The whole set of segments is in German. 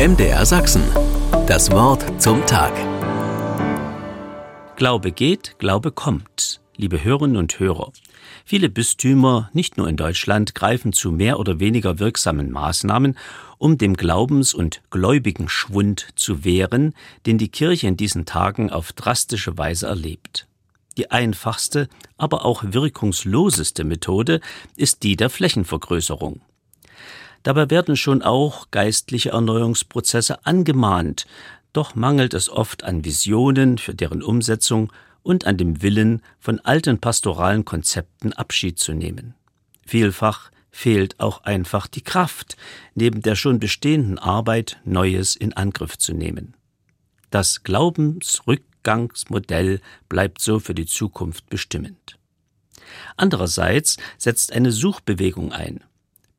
MDR Sachsen. Das Wort zum Tag. Glaube geht, Glaube kommt. Liebe Hörerinnen und Hörer, viele Bistümer, nicht nur in Deutschland, greifen zu mehr oder weniger wirksamen Maßnahmen, um dem Glaubens- und gläubigen Schwund zu wehren, den die Kirche in diesen Tagen auf drastische Weise erlebt. Die einfachste, aber auch wirkungsloseste Methode ist die der Flächenvergrößerung. Dabei werden schon auch geistliche Erneuerungsprozesse angemahnt, doch mangelt es oft an Visionen für deren Umsetzung und an dem Willen, von alten pastoralen Konzepten Abschied zu nehmen. Vielfach fehlt auch einfach die Kraft, neben der schon bestehenden Arbeit Neues in Angriff zu nehmen. Das Glaubensrückgangsmodell bleibt so für die Zukunft bestimmend. Andererseits setzt eine Suchbewegung ein.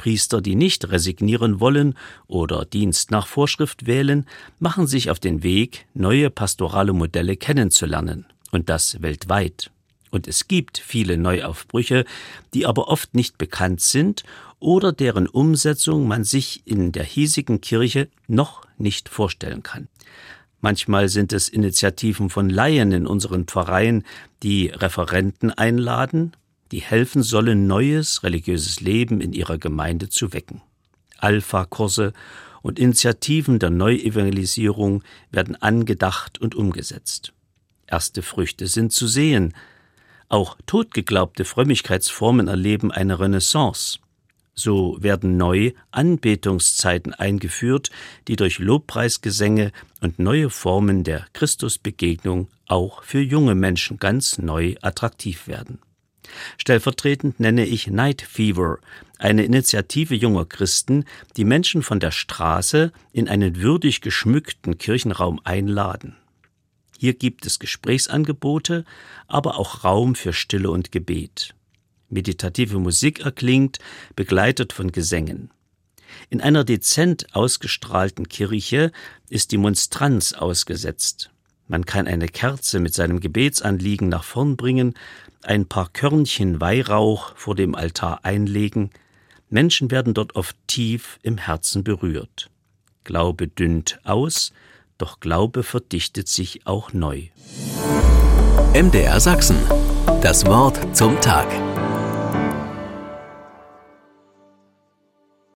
Priester, die nicht resignieren wollen oder Dienst nach Vorschrift wählen, machen sich auf den Weg, neue pastorale Modelle kennenzulernen, und das weltweit. Und es gibt viele Neuaufbrüche, die aber oft nicht bekannt sind oder deren Umsetzung man sich in der hiesigen Kirche noch nicht vorstellen kann. Manchmal sind es Initiativen von Laien in unseren Pfarreien, die Referenten einladen die helfen sollen, neues religiöses Leben in ihrer Gemeinde zu wecken. Alpha-Kurse und Initiativen der Neuevangelisierung werden angedacht und umgesetzt. Erste Früchte sind zu sehen. Auch totgeglaubte Frömmigkeitsformen erleben eine Renaissance. So werden neu Anbetungszeiten eingeführt, die durch Lobpreisgesänge und neue Formen der Christusbegegnung auch für junge Menschen ganz neu attraktiv werden. Stellvertretend nenne ich Night Fever, eine Initiative junger Christen, die Menschen von der Straße in einen würdig geschmückten Kirchenraum einladen. Hier gibt es Gesprächsangebote, aber auch Raum für Stille und Gebet. Meditative Musik erklingt, begleitet von Gesängen. In einer dezent ausgestrahlten Kirche ist die Monstranz ausgesetzt. Man kann eine Kerze mit seinem Gebetsanliegen nach vorn bringen, ein paar Körnchen Weihrauch vor dem Altar einlegen, Menschen werden dort oft tief im Herzen berührt. Glaube dünnt aus, doch Glaube verdichtet sich auch neu. MDR Sachsen. Das Wort zum Tag.